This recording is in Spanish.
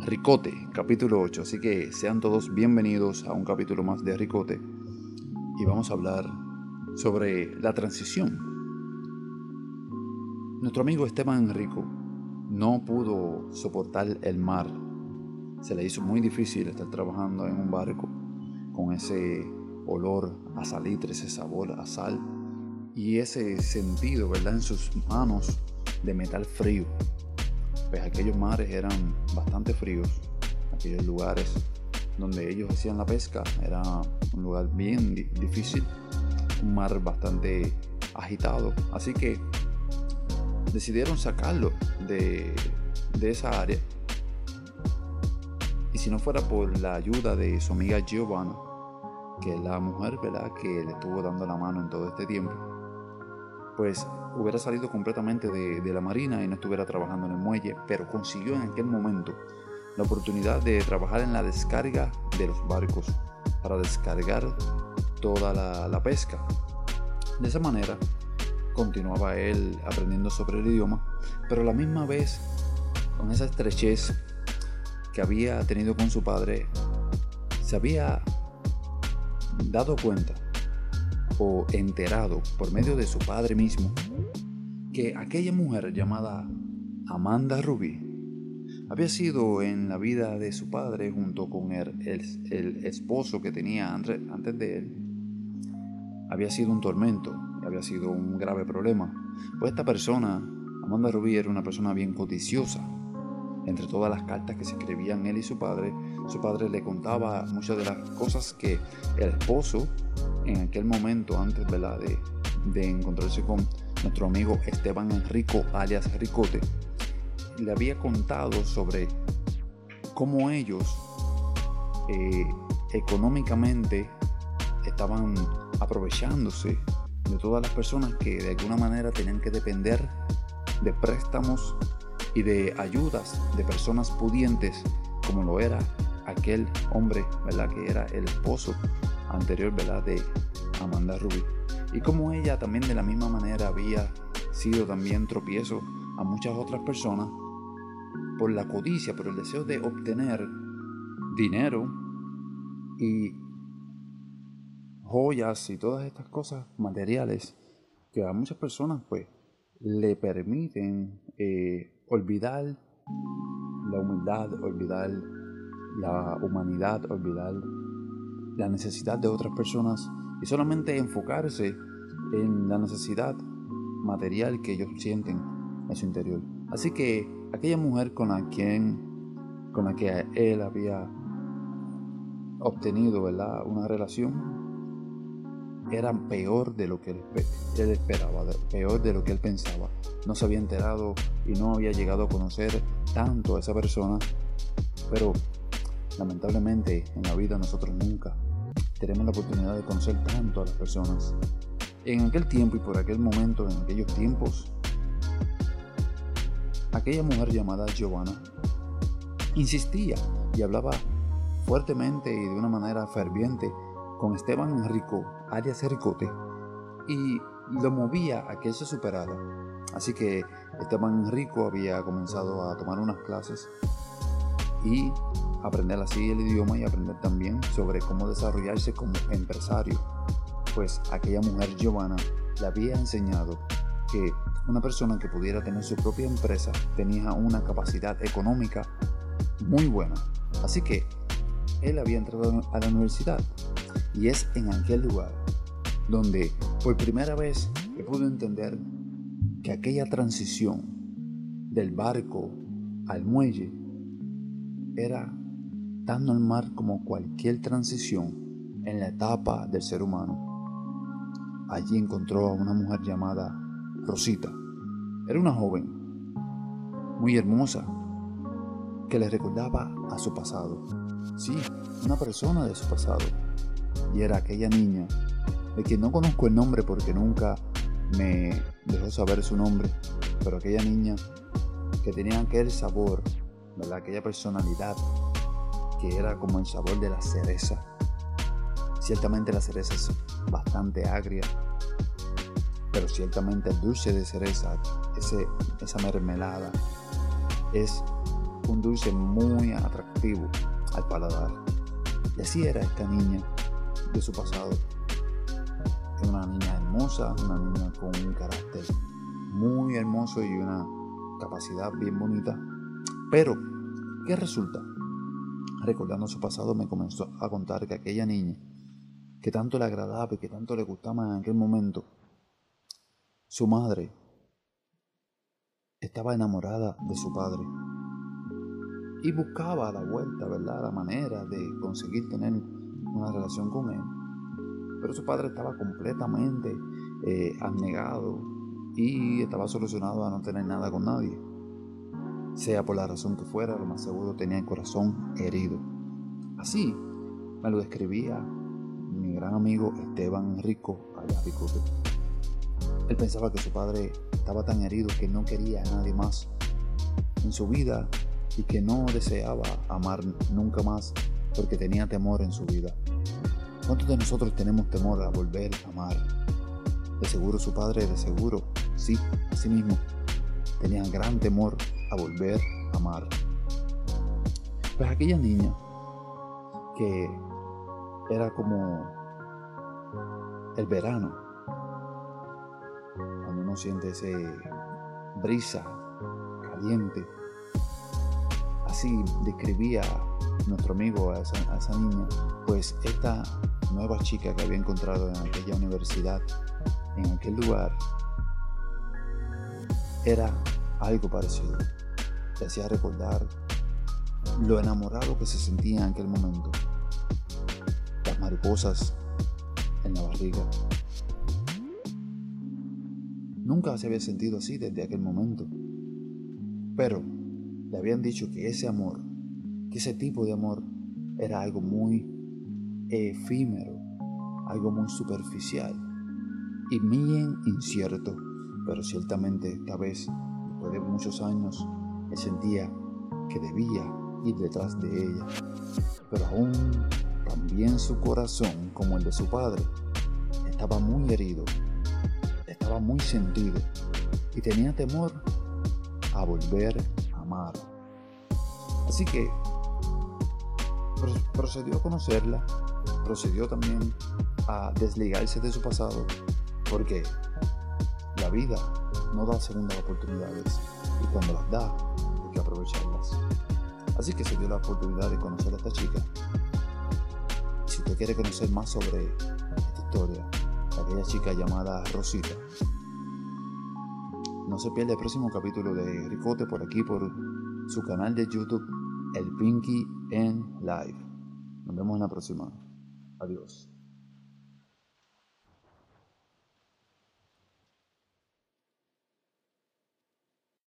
Ricote, capítulo 8. Así que sean todos bienvenidos a un capítulo más de Ricote. Y vamos a hablar sobre la transición. Nuestro amigo Esteban Enrico no pudo soportar el mar. Se le hizo muy difícil estar trabajando en un barco con ese olor a salitre, ese sabor a sal y ese sentido, ¿verdad?, en sus manos de metal frío. Pues aquellos mares eran bastante fríos, aquellos lugares donde ellos hacían la pesca era un lugar bien difícil, un mar bastante agitado, así que decidieron sacarlo de, de esa área. Y si no fuera por la ayuda de su amiga Giovanna, que es la mujer ¿verdad? que le estuvo dando la mano en todo este tiempo, pues hubiera salido completamente de, la marina y no estuviera trabajando en el muelle, pero consiguió en aquel momento la oportunidad de trabajar en la descarga de los barcos para descargar toda la, pesca. De esa manera continuaba él aprendiendo sobre el idioma, pero la misma vez con esa estrechez que había tenido con su padre, se había dado cuenta o enterado por medio de su padre mismo que aquella mujer llamada Amanda Ruby había sido en la vida de su padre junto con el, el, esposo que tenía antes, antes de él, había sido un tormento, había sido un grave problema. Pues esta persona, Amanda Ruby, era una persona bien codiciosa. Entre todas las cartas que se escribían él y su padre, su padre le contaba muchas de las cosas que el esposo en aquel momento, antes De, de encontrarse con nuestro amigo Esteban Enrico, alias Ricote, le había contado sobre cómo ellos eh, económicamente estaban aprovechándose de todas las personas que de alguna manera tenían que depender de préstamos y de ayudas de personas pudientes como lo era aquel hombre, ¿verdad? Que era el esposo anterior, ¿verdad? De Amanda Ruby. Y como ella también de la misma manera había sido también tropiezo a muchas otras personas por la codicia, por el deseo de obtener dinero y joyas y todas estas cosas materiales que a muchas personas pues le permiten eh, olvidar la humildad, olvidar la humanidad, olvidar la necesidad de otras personas y solamente enfocarse en la necesidad material que ellos sienten en su interior. Así que aquella mujer con la quien con la que él había obtenido una relación era peor de lo que él, esperaba, peor de lo que él pensaba. No se había enterado y no había llegado a conocer tanto a esa persona, pero Lamentablemente en la vida nosotros nunca tenemos la oportunidad de conocer tanto a las personas. En aquel tiempo y por aquel momento, en aquellos tiempos, aquella mujer llamada Giovanna insistía y hablaba fuertemente y de una manera ferviente con Esteban Enrico, alias Ricote, y lo movía a que él se superara. Así que Esteban Enrico había comenzado a tomar unas clases y aprender así el idioma y aprender también sobre cómo desarrollarse como empresario. Pues aquella mujer Giovanna le había enseñado que una persona que pudiera tener su propia empresa tenía una capacidad económica muy buena. Así que él había entrado a la universidad y es en aquel lugar donde por primera vez he pudo entender que aquella transición del barco al muelle era tan normal como cualquier transición en la etapa del ser humano. Allí encontró a una mujer llamada Rosita. Era una joven, muy hermosa, que le recordaba a su pasado. Sí, una persona de su pasado. Y era aquella niña, de quien no conozco el nombre porque nunca me dejó saber su nombre, pero aquella niña que tenía aquel sabor ¿verdad? Aquella personalidad era como el sabor de la cereza. Ciertamente la cereza es bastante agria, pero ciertamente el dulce de cereza, ese, esa mermelada, es un dulce muy atractivo al paladar. Y así era esta niña de su pasado. Una niña hermosa, una niña con un carácter muy hermoso y una capacidad bien bonita. Pero, ¿qué resulta? Recordando su pasado me comenzó a contar que aquella niña, que tanto le agradaba y que tanto le gustaba en aquel momento, su madre estaba enamorada de su padre y buscaba la vuelta, ¿verdad? La manera de conseguir tener una relación con él. Pero su padre estaba completamente eh, abnegado y estaba solucionado a no tener nada con nadie. Sea por la razón que fuera, lo más seguro tenía el corazón herido. Así me lo describía mi gran amigo Esteban Rico Ayaricote. Él pensaba que su padre estaba tan herido que no quería a nadie más en su vida y que no deseaba amar nunca más porque tenía temor en su vida. ¿Cuántos de nosotros tenemos temor a volver a amar? De seguro su padre, de seguro, sí, sí mismo, tenía gran temor a volver a amar. Pues aquella niña que era como el verano, cuando uno siente ese brisa caliente así describía nuestro amigo a esa, niña, pues esta nueva chica que había encontrado en aquella universidad, en aquel lugar, era algo parecido. Le hacía recordar lo enamorado que se sentía en aquel momento. Las mariposas en la barriga. Nunca se había sentido así desde aquel momento. Pero le habían dicho que ese amor, que ese tipo de amor era algo muy efímero, algo muy superficial y bien incierto, pero ciertamente esta vez, después de muchos años, sentía que debía ir detrás de ella, pero aún también su corazón, como el de su padre, estaba muy herido, estaba muy sentido y tenía temor a volver Así que procedió a conocerla, procedió también a desligarse de su pasado, porque la vida no da segundas oportunidades cuando las da hay que aprovecharlas. Así que se dio la oportunidad de conocer a esta chica. Y si usted quiere conocer más sobre esta historia, aquella chica llamada Rosita, no se pierda el próximo capítulo de Ricote por aquí, por su canal de YouTube, El Pinky en Live. Nos vemos en la próxima. Adiós.